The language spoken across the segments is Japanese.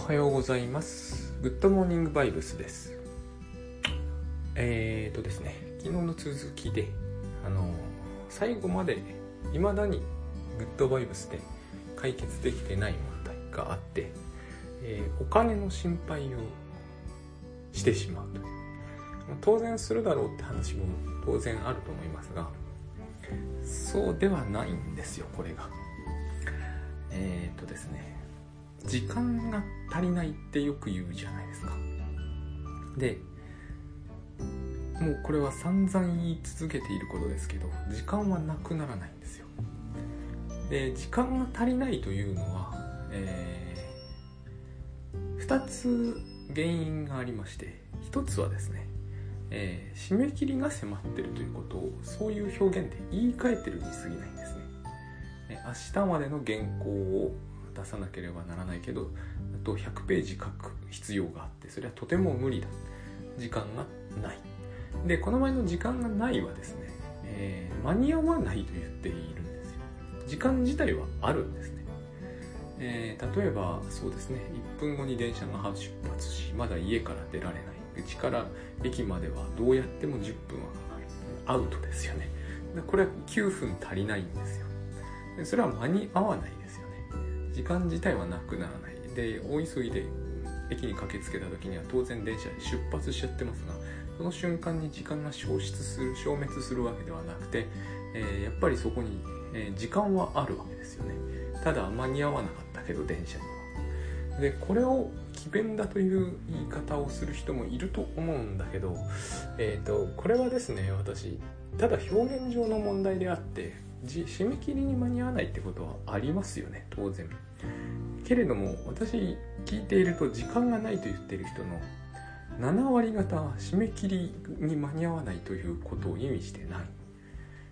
はようございます。グッドモーニングバイブスです。えーとですね、昨日の続きで、あの、最後まで未だにグッドバイブスで解決できてない問題があって、えーお金の心配をしてしまうという。当然するだろうって話も当然あると思いますが、そうではないんですよ、これが。えーとですね、時間が足りないってよく言うじゃないですか。でもうこれは散々言い続けていることですけど時間はなくならないんですよ。で時間が足りないというのは、えー2つ原因がありまして1つはですね、えー締め切りが迫ってるということをそういう表現で言い換えてるに過ぎないんですね。明日までの原稿を出さなければならないけどあと100ページ書く必要があってそれはとても無理だ。時間がない。でこの前の時間がないはですね、えー間に合わないと言っているんですよ。時間自体はあるんですね、えー例えばそうですね1分後に電車が出発しまだ家から出られない。うちから駅まではどうやっても10分はかかる。アウトですよね。これは9分足りないんですよ。それは間に合わない。時間自体はなくならないで大急ぎで駅に駆けつけた時には当然電車で出発しちゃってますがその瞬間に時間が消失する消滅するわけではなくて、えーやっぱりそこに、えー時間はあるわけですよね。ただ間に合わなかったけど電車には。でこれを詭弁だという言い方をする人もいると思うんだけど、えー、とこれはですね私ただ表現上の問題であって締め切りに間に合わないってことはありますよね当然。けれども私聞いていると時間がないと言ってる人の7割方締め切りに間に合わないということを意味してない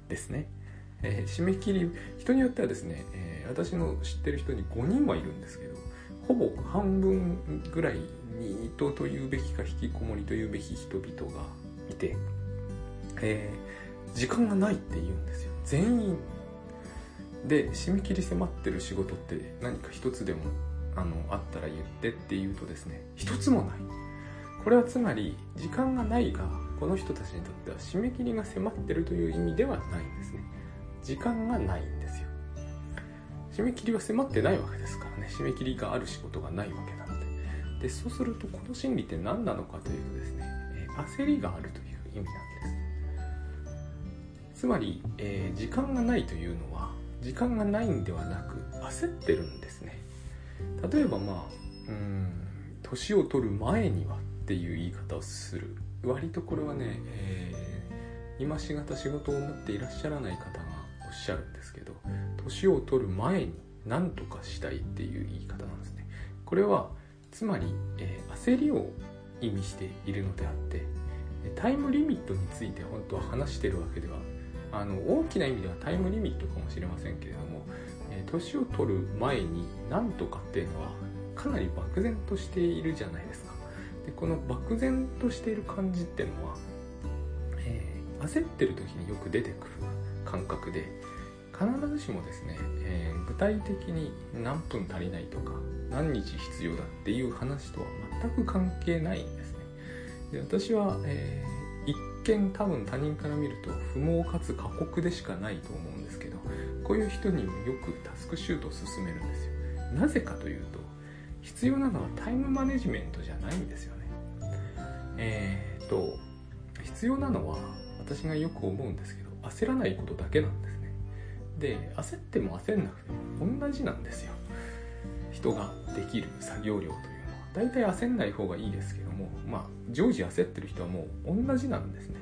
ですね、えー締め切り人によってはですね、えー私の知ってる人に5人はいるんですけどほぼ半分ぐらいに糸というべきか引きこもりというべき人々がいて、えー時間がないって言うんですよ。全員で締め切り迫ってる仕事って何か一つでもあのあったら言ってって言うとですね一つもない。これはつまり時間がないがこの人たちにとっては締め切りが迫ってるという意味ではないんですね。時間がないんですよ。締め切りは迫ってないわけですからね。締め切りがある仕事がないわけなのででそうするとこの心理って何なのかというとですね、え焦りがあるという意味なんです。つまり、えー時間がないというのは時間がないんではなく焦ってるんですね。例えばまあうん年を取る前にはっていう言い方をする。割とこれはね、えー今しがた仕事を持っていらっしゃらない方がおっしゃるんですけど年を取る前に何とかしたいっていう言い方なんですね。これはつまり、えー焦りを意味しているのであってタイムリミットについて本当は話してるわけではあの大きな意味ではタイムリミットかもしれませんけれども、え年を取る前に何とかっていうのはかなり漠然としているじゃないですか。でこの漠然としている感じっていうのは、えー焦ってる時によく出てくる感覚で必ずしもですね、えー具体的に何分足りないとか何日必要だっていう話とは全く関係ないんですね。で私は、えー見多分他人から見ると不毛かつ過酷でしかないと思うんですけどこういう人にもよくタスクシュートを進めるんですよ。なぜかというと必要なのはタイムマネジメントじゃないんですよね。えー、と必要なのは私がよく思うんですけど焦らないことだけなんですね。で焦っても焦んなくても同じなんですよ。人ができる作業量という大体焦んない方がいいですけどもまあ常時焦ってる人はもう同じなんですね。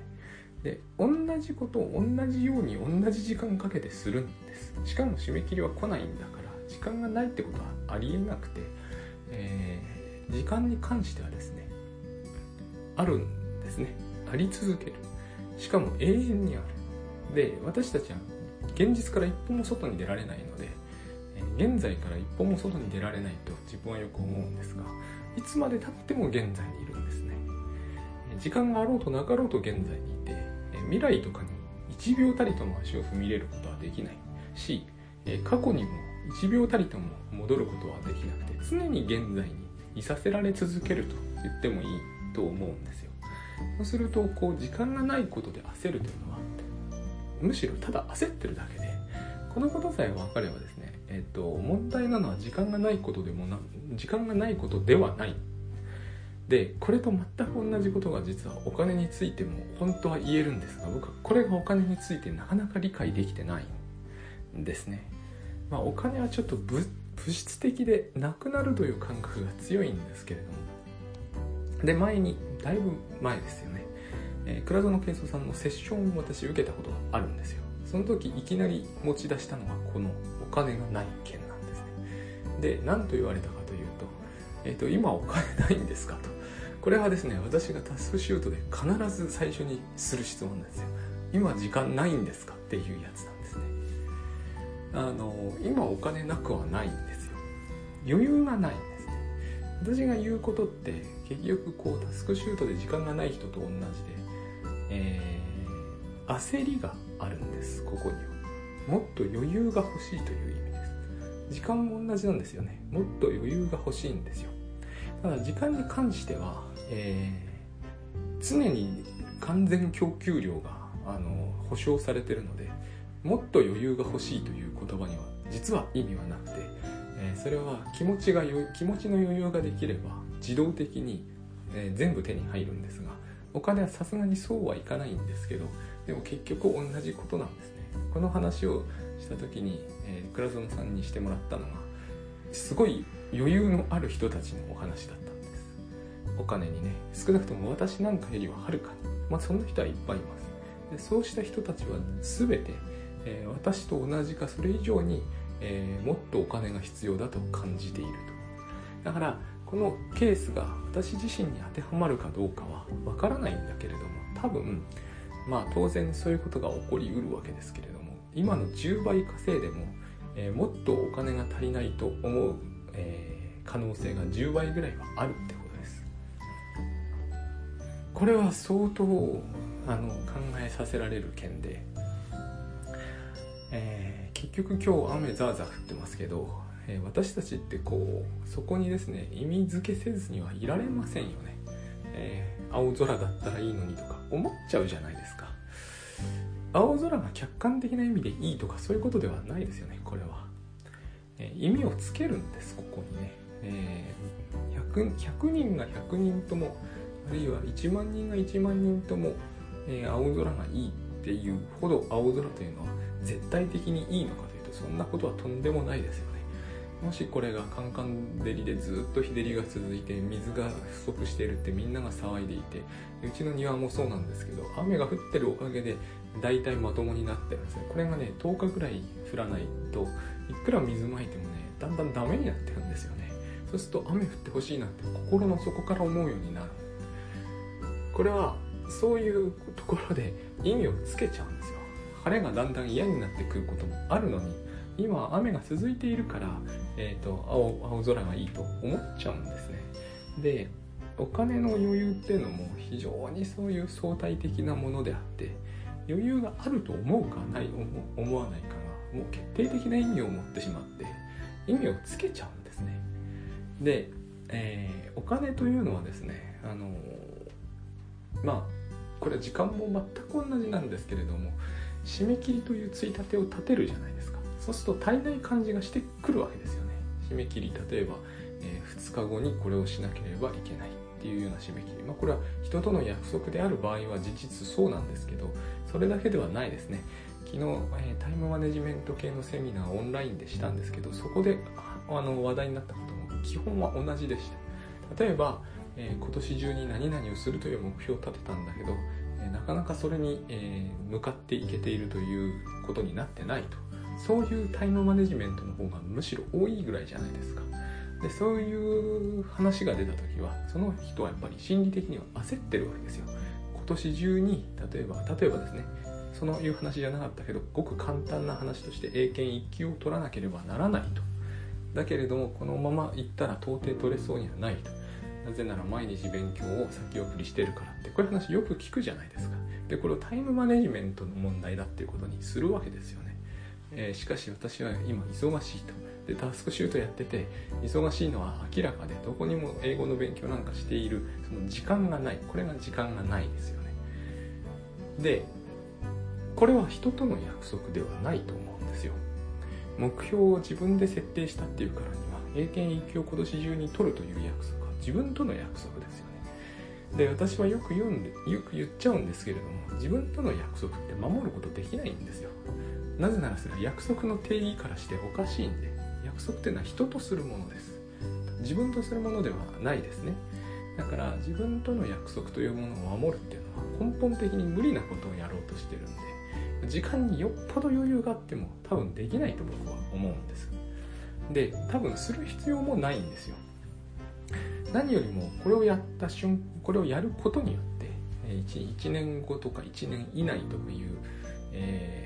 で同じことを同じように同じ時間かけてするんです。しかも締め切りは来ないんだから時間がないってことはありえなくて、えー時間に関してはですねあるんですね。あり続ける。しかも永遠にある。で私たちは現実から一歩も外に出られないので現在から一歩も外に出られないと自分はよく思うんですがいつまでたっても現在にいるんですね。時間があろうとなかろうと現在にいて未来とかに1秒たりとも足を踏み入れることはできないし過去にも1秒たりとも戻ることはできなくて常に現在にいさせられ続けると言ってもいいと思うんですよ。そうするとこう時間がないことで焦るというのはむしろただ焦ってるだけでこのことさえ分かればですね、えっと、問題なのは時間がないことでもな時間がないことではない。でこれと全く同じことが実はお金についても本当は言えるんですが僕はこれがお金についてなかなか理解できてないんですね、まあ、お金はちょっと物質的でなくなるという感覚が強いんですけれども。で前にだいぶ前ですよね、えー、倉園慶三さんのセッションを私受けたことがあるんですよ。その時いきなり持ち出したのはこの金がない件なんですね。で何と言われたかというと,、えーと今お金ないんですかと。これはですね私がタスクシュートで必ず最初にする質問なんですよ。今時間ないんですかっていうやつなんですね。あの今お金なくはないんですよ。余裕がないんですね。私が言うことって結局こうタスクシュートで時間がない人と同じで、えー、焦りがあるんですここには。もっと余裕が欲しいという意味です。時間も同じなんですよね。もっと余裕が欲しいんですよ。ただ時間に関してはえー、常に完全供給量があの保証されてるのでもっと余裕が欲しいという言葉には実は意味はなくて、えー、それは気持ちが気持ちの余裕ができれば自動的に、えー、全部手に入るんですがお金はさすがにそうはいかないんですけどでも結局同じことなんです。この話をした時に、えー、倉園さんにしてもらったのがすごい余裕のある人たちのお話だったんです。お金にね少なくとも私なんかよりははるかにまあそんな人はいっぱいいます。でそうした人たちは全て、えー、私と同じかそれ以上に、えー、もっとお金が必要だと感じていると。だからこのケースが私自身に当てはまるかどうかはわからないんだけれども多分まあ当然そういうことが起こりうるわけですけれども今の10倍稼いでも、えー、もっとお金が足りないと思う、えー、可能性が10倍ぐらいはあるってことです。これは相当あの考えさせられる件で、えー、結局今日雨ザーザー降ってますけど、え、私たちってこうそこにですね意味付けせずにはいられませんよね、えー、青空だったらいいのにとか思っちゃうじゃないですか。青空が客観的な意味でいいとかそういうことではないですよねこれは、え意味をつけるんですここにね、え 100, 100人が100人ともあるいは1万人が1万人とも、えー、青空がいいっていうほど青空というのは絶対的にいいのかというとそんなことはとんでもないですよね。もしこれがカンカン照りでずっと日照りが続いて水が不足しているってみんなが騒いでいてうちの庭もそうなんですけど雨が降ってるおかげで大体まともになってるんですね。これがね10日ぐらい降らないといくら水まいてもねだんだんダメになってるんですよね。そうすると雨降ってほしいなって心の底から思うようになる。これはそういうところで意味をつけちゃうんですよ。晴れがだんだん嫌になってくることもあるのに今雨が続いているから、えーと、青青空がいいと思っちゃうんですね。でお金の余裕っていうのも非常にそういう相対的なものであって余裕があると思うかない思わないかがもう決定的な意味を持ってしまって意味をつけちゃうんですね。で、えー、お金というのはですねあのまあこれは時間も全く同じなんですけれども締め切りというついたてを立てるじゃない。そうすると足りない感じがしてくるわけですよね。締め切り例えば、えー、2日後にこれをしなければいけないっていうような締め切り、まあ、これは人との約束である場合は事実そうなんですけどそれだけではないですね。昨日、え、タイムマネジメント系のセミナーをオンラインでしたんですけどそこであの話題になったことも基本は同じでした。例えばえー、今年中に何々をするという目標を立てたんだけど、え、なかなかそれに、え、向かっていけているということになってないと。そういうタイムマネジメントの方がむしろ多いぐらいじゃないですか。でそういう話が出た時はその人はやっぱり心理的には焦ってるわけですよ。今年中に例えば例えばですねそのいう話じゃなかったけどごく簡単な話として英検1級を取らなければならないと。だけれどもこのまま行ったら到底取れそうにはないと。なぜなら毎日勉強を先送りしてるからって。こういう話よく聞くじゃないですか。でこれをタイムマネジメントの問題だっていうことにするわけですよね、えー、しかし私は今忙しいと。でタスクシュートやってて忙しいのは明らかでどこにも英語の勉強なんかしているその時間がない。これが時間がないですよね。でこれは人との約束ではないと思うんですよ。目標を自分で設定したっていうからには英検1級を今年中に取るという約束は自分との約束ですよね。で私はよく言うんでよく言っちゃうんですけれども自分との約束って守ることできないんですよ。なぜならそれは約束の定義からしておかしいんで約束っていうのは人とするものです。自分とするものではないですね。だから自分との約束というものを守るっていうのは根本的に無理なことをやろうとしてるんで時間によっぽど余裕があっても多分できないと僕は思うんです。で多分する必要もないんですよ。何よりもこれをやった瞬これをやることによって 1, 1年後とか1年以内という、えー、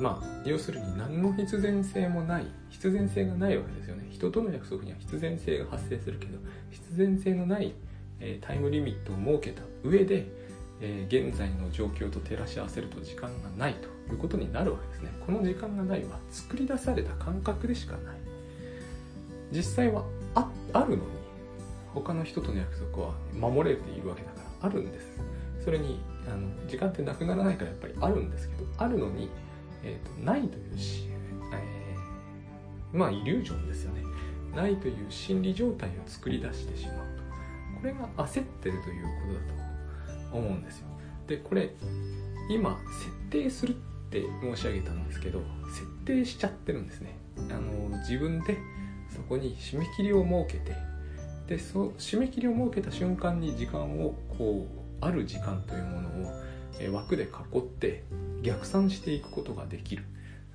まあ要するに何の必然性もない必然性がないわけですよね。人との約束には必然性が発生するけど必然性のない、えー、タイムリミットを設けた上で、えー、現在の状況と照らし合わせると時間がないということになるわけですね。この時間がないは作り出された感覚でしかない。実際はああるのに他の人との約束は守れているわけだからあるんです。それにあの時間ってなくならないからやっぱりあるんですけどあるのに、えーと、ないというし、えー、まあイリュージョンですよね。ないという心理状態を作り出してしまうと。これが焦ってるということだと思うんですよ。でこれ今設定するって申し上げたんですけど設定しちゃってるんですね。あの自分でそこに締め切りを設けてでそ締め切りを設けた瞬間に時間をこうある時間というものを、枠で囲って逆算していくことができる。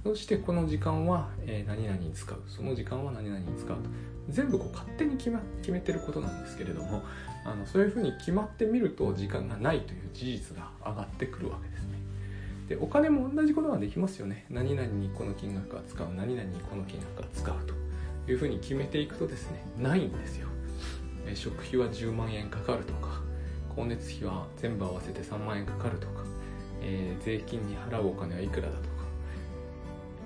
そしてこの時間は、え何々に使う。その時間は何々に使うと。全部こう勝手に決,、ま、決めてることなんですけれどもあのそういうふうに決まってみると時間がないという事実が上がってくるわけですね。でお金も同じことができますよね。何々にこの金額は使う。何々にこの金額は使うと。いうふうに決めていくとですねないんですよ。食費は10万円かかるとか光熱費は全部合わせて3万円かかるとか、えー、税金に払うお金はいくらだとか。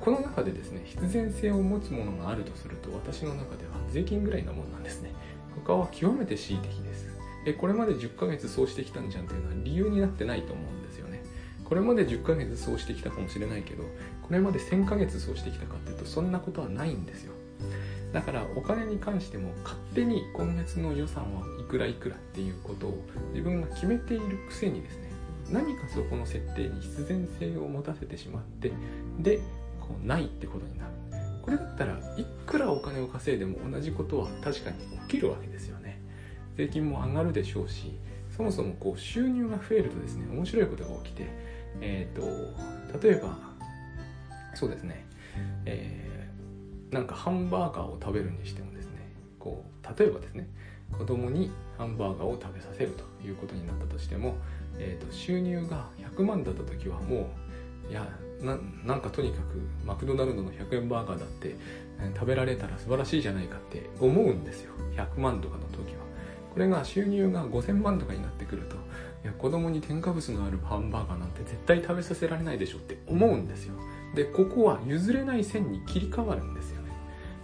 この中でですね必然性を持つものがあるとすると私の中では税金ぐらいなもんなんですね。他は極めて恣意的です。えこれまで10ヶ月そうしてきたんじゃんっていうのは理由になってないと思うんですよね。これまで10ヶ月そうしてきたかもしれないけどこれまで1000ヶ月そうしてきたかっていうとそんなことはないんですよ。だからお金に関しても勝手に今月の予算はいくらいくらっていうことを自分が決めているくせにですね何かそこの設定に必然性を持たせてしまってでこうないってことになる。これだったらいくらお金を稼いでも同じことは確かに起きるわけですよね。税金も上がるでしょうしそもそもこう収入が増えるとですね面白いことが起きてえっ、ー、と例えばそうですねえーなんかハンバーガーを食べるにしてもですねこう例えばですね子供にハンバーガーを食べさせるということになったとしても、えーと、収入が100万だった時はもういやなんかとにかくマクドナルドの100円バーガーだって食べられたら素晴らしいじゃないかって思うんですよ。100万とかの時は。これが収入が5000万とかになってくるといや子供に添加物のあるハンバーガーなんて絶対食べさせられないでしょって思うんですよ。でここは譲れない線に切り替わるんですよね。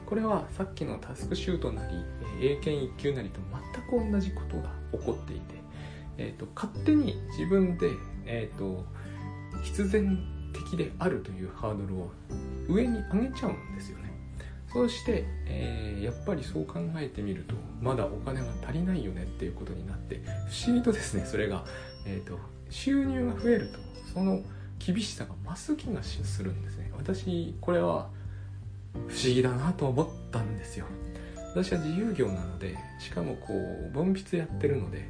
これはさっきのタスクシュートなり英検1級なりと全く同じことが起こっていて、えーと、勝手に自分で、えーと、必然的であるというハードルを上に上げちゃうんですよね。そうして、えー、やっぱりそう考えてみるとまだお金が足りないよねっていうことになって不思議とですねそれが、えーと、収入が増えるとその厳しさが増す気がするんですね。私これは不思議だなと思ったんですよ。私は自由業なのでしかもこう分筆やってるので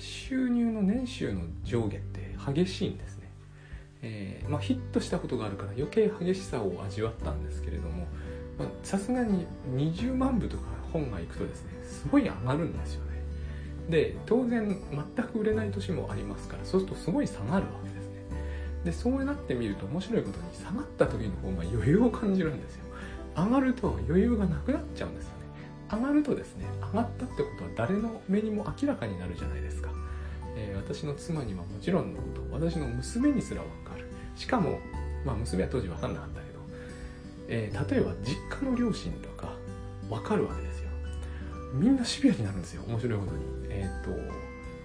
収入の年収の上下って激しいんですね。えー、まあ、ヒットしたことがあるから余計激しさを味わったんですけれどもさすがに20万部とか本がいくとですねすごい上がるんですよね。で当然全く売れない年もありますからそうするとすごい下がるわけですね。でそうなってみると面白いことに下がった時の方が余裕を感じるんですよ。上がると余裕がなくなっちゃうんですよ。上がるとですね上がったってことは誰の目にも明らかになるじゃないですか、えー、私の妻にはもちろんのこと私の娘にすら分かる。しかもまあ娘は当時分かんなかったけど、えー、例えば実家の両親とか分かるわけですよ。みんなシビアになるんですよ面白いことに。えっ、ー、と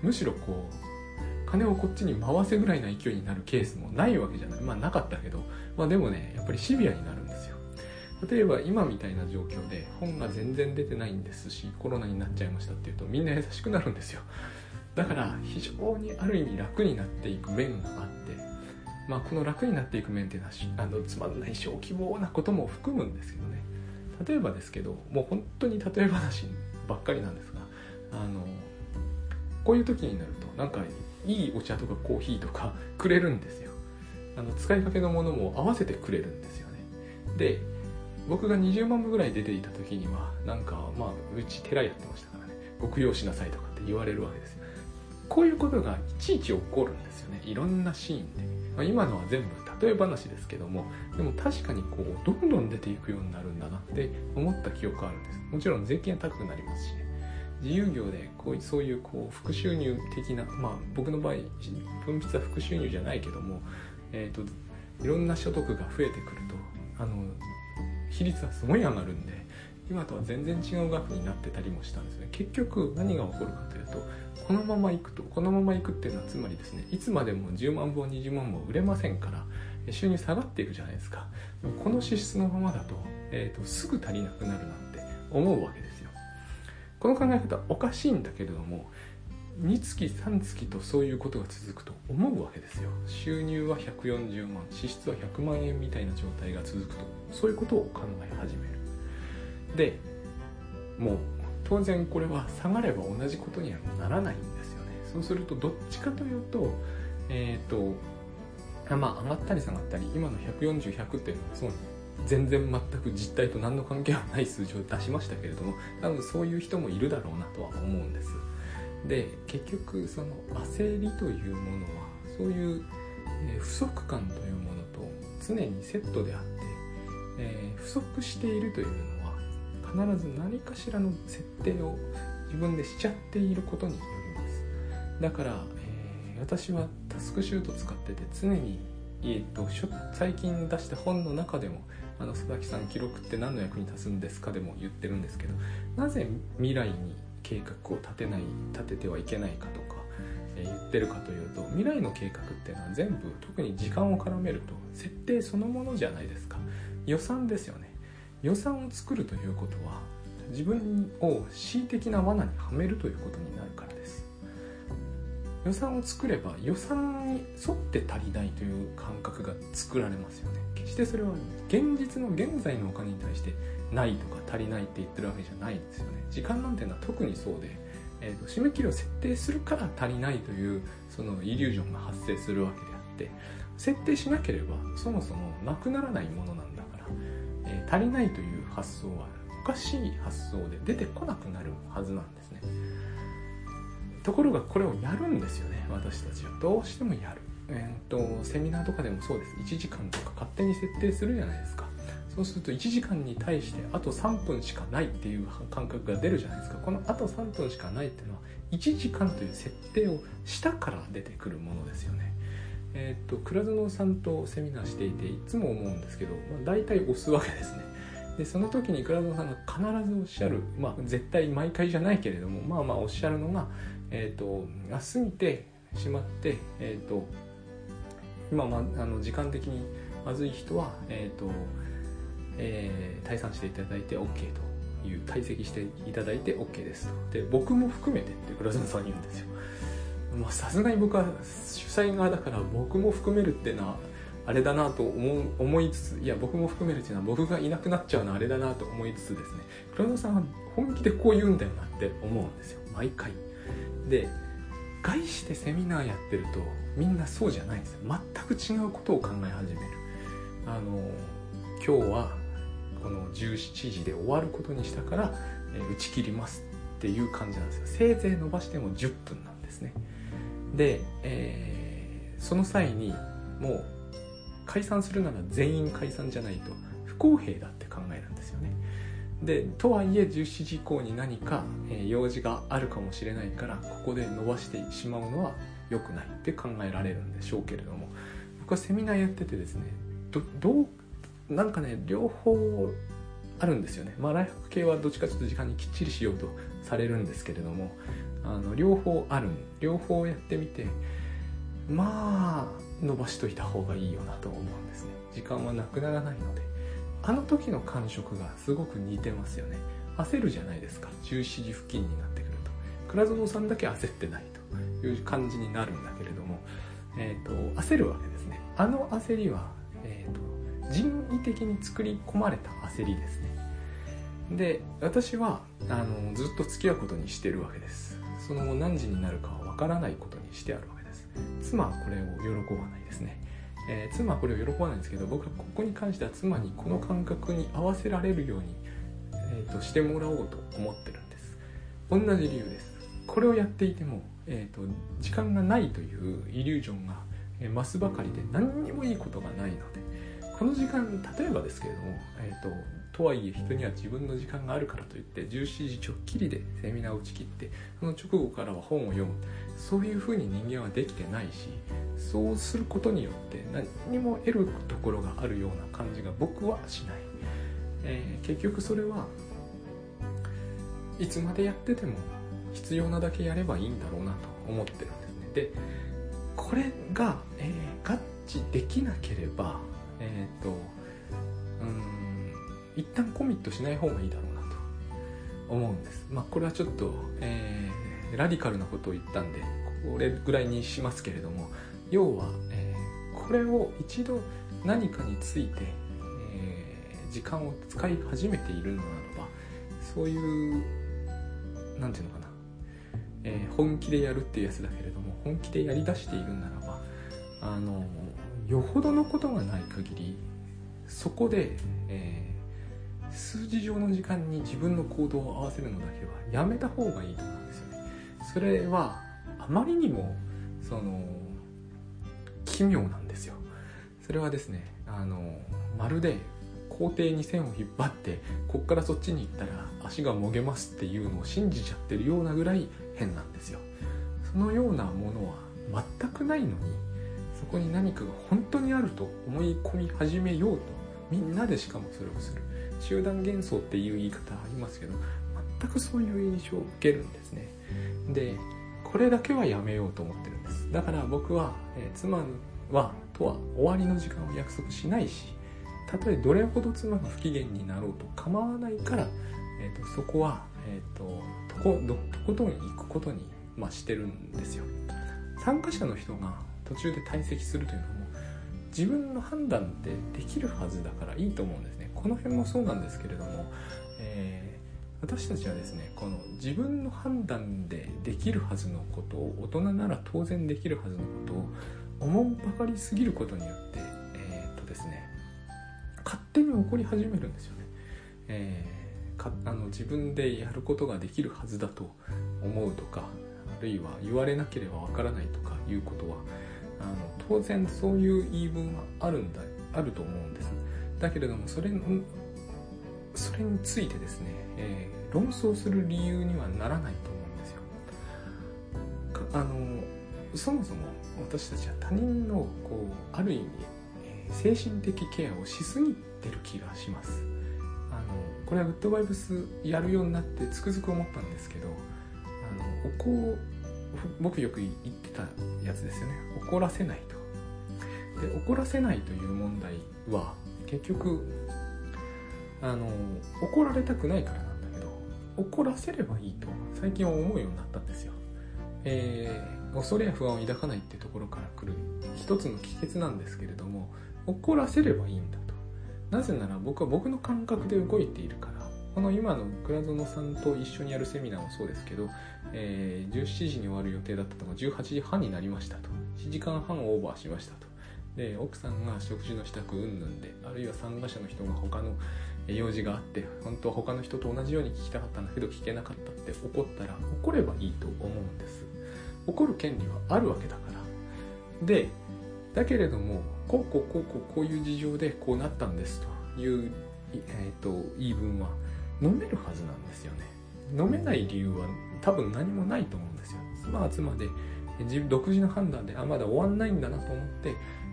むしろこう金をこっちに回せぐらいな勢いになるケースもないわけじゃない。まあなかったけどまあでもねやっぱりシビアになる。例えば今みたいな状況で本が全然出てないんですしコロナになっちゃいましたっていうとみんな優しくなるんですよ。だから非常にある意味楽になっていく面があってまあこの楽になっていく面っていうのはあのつまんない小規模なことも含むんですけどね。例えばですけどもう本当に例え話ばっかりなんですがあのこういう時になるとなんかいいお茶とかコーヒーとかくれるんですよ。あの使いかけのものも合わせてくれるんですよね。で僕が20万部ぐらい出ていた時にはなんかまあうち寺やってましたからね。極用しなさいとかって言われるわけですよ。こういうことがいちいち起こるんですよね。いろんなシーンで、まあ、今のは全部例え話ですけどもでも確かにこうどんどん出ていくようになるんだなって思った記憶があるんです。もちろん税金は高くなりますしね。自由業でこういそういうこう副収入的なまあ僕の場合分泌は副収入じゃないけども、えーと、いろんな所得が増えてくるとあの比率はすごい上がるんで今とは全然違う額になってたりもしたんですね。結局何が起こるかというとこのままいくとこのままいくっていうのはつまりですねいつまでも10万本20万本売れませんから収入下がっていくじゃないですか。この支出のままだと,、えーと、すぐ足りなくなるなんて思うわけですよ。この考え方おかしいんだけれども2月3月とそういうことが続くと思うわけですよ。収入は140万支出は100万円みたいな状態が続くと。そういうことを考え始める。でもう当然これは下がれば同じことにはならないんですよね。そうするとどっちかというとえっ、ー、とまあ上がったり下がったり今の140100っていうのはそう全然全く実態と何の関係はない数字を出しましたけれども多分そういう人もいるだろうなとは思うんです。で結局その焦りというものはそういう、え不足感というものと常にセットであって、えー、不足しているというのは必ず何かしらの設定を自分でしちゃっていることによります。だから、えー、私はタスクシュート使ってて常に、えーと、最近出した本の中でもあの佐々木さん記録って何の役に立つんですかでも言ってるんですけどなぜ未来に計画を立てない立ててはいけないかとか、え、言ってるかというと未来の計画っていうのは全部特に時間を絡めると設定そのものじゃないですか。予算ですよね。予算を作るということは自分を恣意的な罠にはめるということになるからです。予算を作れば予算に沿って足りないという感覚が作られますよね。してそれは現実の現在のお金に対してないとか足りないって言ってるわけじゃないんですよね。時間なんていうのは特にそうで、えーと、締め切りを設定するから足りないというそのイリュージョンが発生するわけであって設定しなければそもそもなくならないものなんだから、えー、足りないという発想はおかしい発想で出てこなくなるはずなんですね。ところがこれをやるんですよね私たちは。どうしてもやる。えーと、セミナーとかでもそうです。1時間とか勝手に設定するじゃないですか。そうすると1時間に対してあと3分しかないっていう感覚が出るじゃないですか。このあと3分しかないっていうのは1時間という設定をしたから出てくるものですよね。えっ、ー、と倉園さんとセミナーしていていつも思うんですけど、まあ、大体押すわけですね。でその時に倉園さんが必ずおっしゃる、まあ、絶対毎回じゃないけれどもまあまあおっしゃるのが、えっ、ー、と過ぎてしまって、えっ、ー、と今、まあ、あの時間的にまずい人は、え、ー、とえー、退散していただいて OK という退席していただいて OK ですと。で僕も含めてって倉園さん言うんですよ。さすがに僕は主催側だから僕も含めるっていうのはあれだなと思思いつついや僕も含めるっていうのは僕がいなくなっちゃうのはあれだなと思いつつですね。倉野さんは本気でこう言うんだよなって思うんですよ。毎回。で外してセミナーやってるとみんなそうじゃないんです全く違うことを考え始める。あの今日はこの17時で終わることにしたから、えー、打ち切りますっていう感じなんですよ。せいぜい伸ばしても10分なんですね。で、えー、その際にもう解散するなら全員解散じゃないと不公平だって考えるんですよね。でとはいえ17時以降に何か、えー、用事があるかもしれないからここで伸ばしてしまうのは良くないって考えられるんでしょうけれども僕はセミナーやっててですねどどうなんかね両方あるんですよね。まあライフ系はどっちかというと時間にきっちりしようとされるんですけれどもあの両方ある両方やってみてまあ伸ばしといた方がいいよなと思うんですね。時間はなくならないので。あの時の感触がすごく似てますよね。焦るじゃないですか。17時付近になってくると。倉園さんだけ焦ってない。いう感じになるんだけれども、えーと、焦るわけですね。あの焦りは、えーと人為的に作り込まれた焦りですね。で私はあのずっと付き合うことにしてるわけです。その後何時になるかは分からないことにしてあるわけです。妻はこれを喜ばないですね、えー、妻はこれを喜ばないんですけど僕はここに関しては妻にこの感覚に合わせられるように、えーと、してもらおうと思ってるんです。同じ理由です。これをやっていても、えーと、時間がないというイリュージョンが増すばかりで何にもいいことがないのでこの時間例えばですけれども、えーととはいえ人には自分の時間があるからといって17時ちょっきりでセミナーを打ち切ってその直後からは本を読む。そういうふうに人間はできてないしそうすることによって何にも得るところがあるような感じが僕はしない、えー、結局それはいつまでやってても必要なだけやればいいんだろうなと思ってるんですねでこれが、えー、合致できなければえっ、ー、とうん一旦コミットしない方がいいだろうなと思うんです。まあ、これはちょっと、えー、ラディカルなことを言ったんでこれぐらいにしますけれども要は、えー、これを一度何かについて、えー、時間を使い始めているのならばそういう何て言うのかな、えー、本気でやるっていうやつだけれども本気でやりだしているならばあのよほどのことがない限りそこで、えー数字上の時間に自分の行動を合わせるのだけはやめた方がいいと思うんですよね。それはあまりにもその奇妙なんですよ。それはですねあのまるで校庭に線を引っ張ってこっからそっちに行ったら足がもげますっていうのを信じちゃってるようなぐらい変なんですよ。そのようなものは全くないのにそこに何かが本当にあると思い込み始めようとみんなでしかもそれをする。集団幻想っていう言い方ありますけど全くそういう印象を受けるんですね。でこれだけはやめようと思ってるんです。だから僕は、えー、妻はとは終わりの時間を約束しないしたとえどれほど妻が不機嫌になろうと構わないから、えーと、そこは、えーと、とことことん行くことに、まあ、してるんですよ。参加者の人が途中で退席するというのも自分の判断でできるはずだからいいと思うんですね。この辺もそうなんですけれども、えー、私たちはですねこの自分の判断でできるはずのことを大人なら当然できるはずのことを思うばかりすぎることによってえー、っとですね勝手に起こり始めるんですよね、えー、かあの自分でやることができるはずだと思うとかあるいは言われなければわからないとかいうことはあの当然そういう言い分はあるんだあると思うんです。だけれどもそれそれについてですね、えー、論争する理由にはならないと思うんですよ。あのそもそも私たちは他人のこうある意味、精神的ケアをしすぎてる気がします。あのこれはグッドバイブスやるようになってつくづく思ったんですけどあのおこ僕よく言ってたやつですよね。怒らせないと。で怒らせないという問題は結局あの怒られたくないからなんだけど怒らせればいいと最近は思うようになったんですよ、えー、恐れや不安を抱かないってところから来る一つの帰結なんですけれども怒らせればいいんだと。なぜなら僕は僕の感覚で動いているから。この今の倉園さんと一緒にやるセミナーもそうですけど、えー、17時に終わる予定だったのが18時半になりましたと。1時間半オーバーしましたと。で奥さんが食事の支度云々であるいは参加者の人が他の用事があって本当は他の人と同じように聞きたかったんだ。けど聞けなかったって怒ったら怒ればいいと思うんです。怒る権利はあるわけだから。でだけれどもこうこうこうこうこういう事情でこうなったんですという、えーと言い分は飲めるはずなんですよね。飲めない理由は多分何もないと思うんですよ。妻は妻で自分独自の判断であまだ終わんないんだなと思っ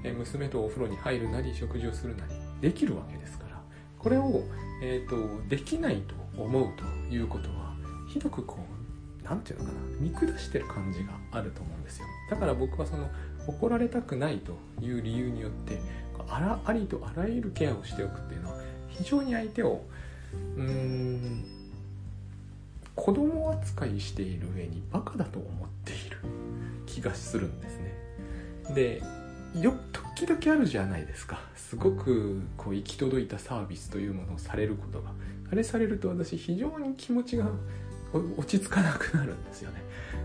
て娘とお風呂に入るなり食事をするなりできるわけですから。これを、えーと、できないと思うということはひどくこう何て言うのかな見下してる感じがあると思うんですよ。だから僕はその怒られたくないという理由によってあらありとあらゆるケアをしておくっていうのは非常に相手をうーん子供扱いしている上にバカだと思っている気がするんですね。でよ時々あるじゃないですか。すごくこう行き届いたサービスというものをされることが。あれされると私非常に気持ちが落ち着かなくなるんですよね。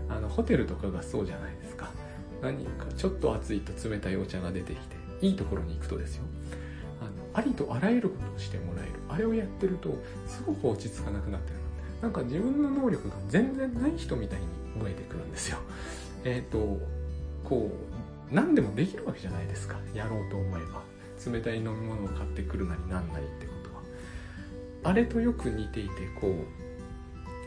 あのホテルとかがそうじゃないですか。何かちょっと暑いと冷たいお茶が出てきていいところに行くとですよ。あのありとあらゆることをしてもらえる。あれをやってるとすごく落ち着かなくなってる。なんか自分の能力が全然ない人みたいに思えてくるんですよ。えっ、ー、とこう何でもできるわけじゃないですか。やろうと思えば。冷たい飲み物を買ってくるなりなんなりってことは。あれとよく似ていてこう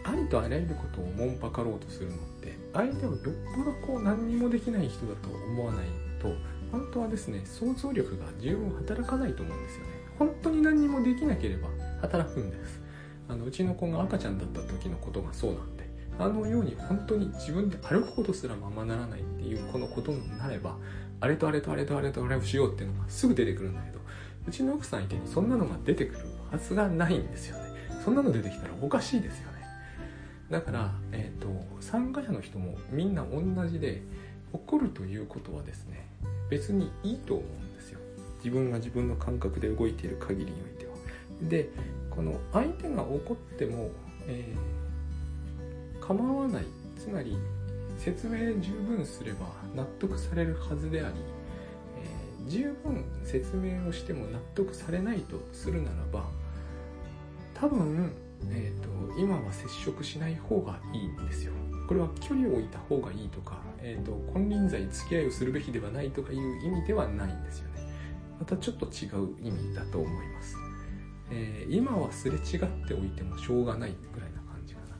ありとあらゆることをもんぱかろうとするのて相手をよっぽどこう何にもできない人だと思わないと本当はですね想像力が十分働かないと思うんですよね。本当に何にもできなければ働くんです。あのうちの子が赤ちゃんだった時のことがそうなんであのように本当に自分で歩くことすらままならないっていうこのことになればあれとあれとあれとあれとあれをしようっていうのがすぐ出てくるんだけどうちの奥さん相手にそんなのが出てくるはずがないんですよね。そんなの出てきたらおかしいですよだから、えーと、参加者の人もみんな同じで怒るということはですね別にいいと思うんですよ。自分が自分の感覚で動いている限りにおいては。でこの相手が怒っても、えー、構わない。つまり説明十分すれば納得されるはずであり、えー、十分説明をしても納得されないとするならば多分、えーと、今は接触しない方がいいんですよ。これは距離を置いた方がいいとか、えーと、金輪際付き合いをするべきではないとかいう意味ではないんですよね。またちょっと違う意味だと思います。えー、今はすれ違っておいてもしょうがないぐらいな感じかな。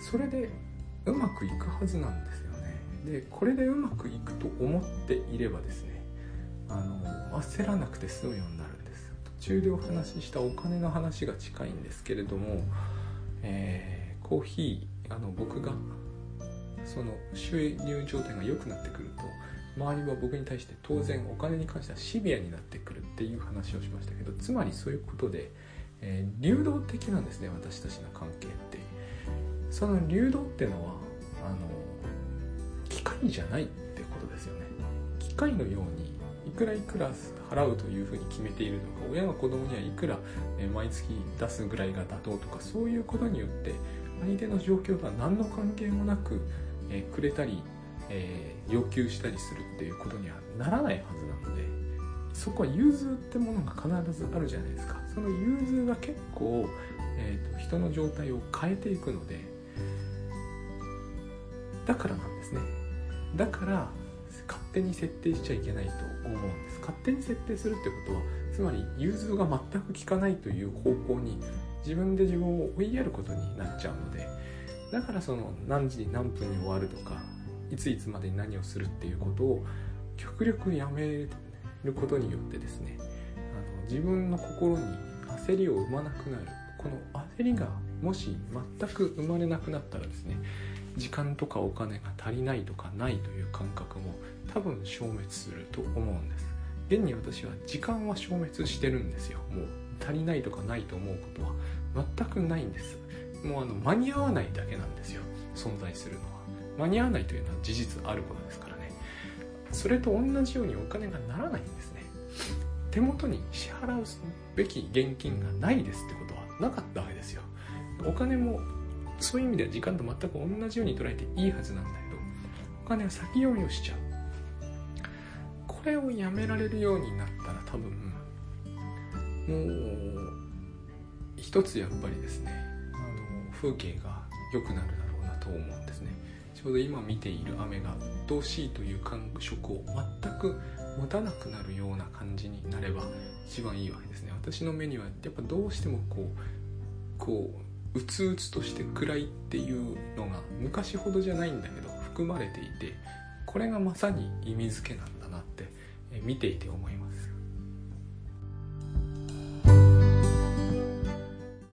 それでうまくいくはずなんですよね。でこれでうまくいくと思っていればですねあの焦らなくて済むようになる中でお話ししたお金の話が近いんですけれども、えー、コーヒーあの僕がその収入状態が良くなってくると周りは僕に対して当然お金に関してはシビアになってくるっていう話をしましたけどつまりそういうことで、えー、流動的なんですね私たちの関係って。その流動ってのはあの機械じゃないってことですよね。機械のようにいくらいくら払うというふうに決めているとか親が子供にはいくら毎月出すぐらいが妥当とかそういうことによって相手の状況とは何の関係もなく、え、くれたりえ、要求したりするっていうことにはならないはずなのでそこは融通ってものが必ずあるじゃないですか。その融通が結構、えーと、人の状態を変えていくのでだからなんですね。だから勝手に設定しちゃいけないと思うんです。勝手に設定するってことはつまり融通が全く効かないという方向に自分で自分を追いやることになっちゃうのでだからその何時に何分に終わるとかいついつまでに何をするっていうことを極力やめることによってですねあの自分の心に焦りを生まなくなる。この焦りがもし全く生まれなくなったらですね時間とかお金が足りないとかないという感覚も多分消滅すると思うんです。現に私は時間は消滅してるんですよ。もう足りないとかないと思うことは全くないんです。もうあの間に合わないだけなんですよ。存在するのは。間に合わないというのは事実あることですからね。それと同じようにお金がならないんですね。手元に支払うべき現金がないですってことはなかったわけですよ。お金もそういう意味では時間と全く同じように捉えていいはずなんだけどお金は先読みをしちゃう。これをやめられるようになったら多分もう一つやっぱりですねあの風景が良くなるだろうなと思うんですね。ちょうど今見ている雨が鬱陶しいという感触を全く持たなくなるような感じになれば一番いいわけですね。私の目にはやっぱどうしてもこうこううつうつとして暗いっていうのが昔ほどじゃないんだけど含まれていてこれがまさに意味付けなんだなって見ていて思い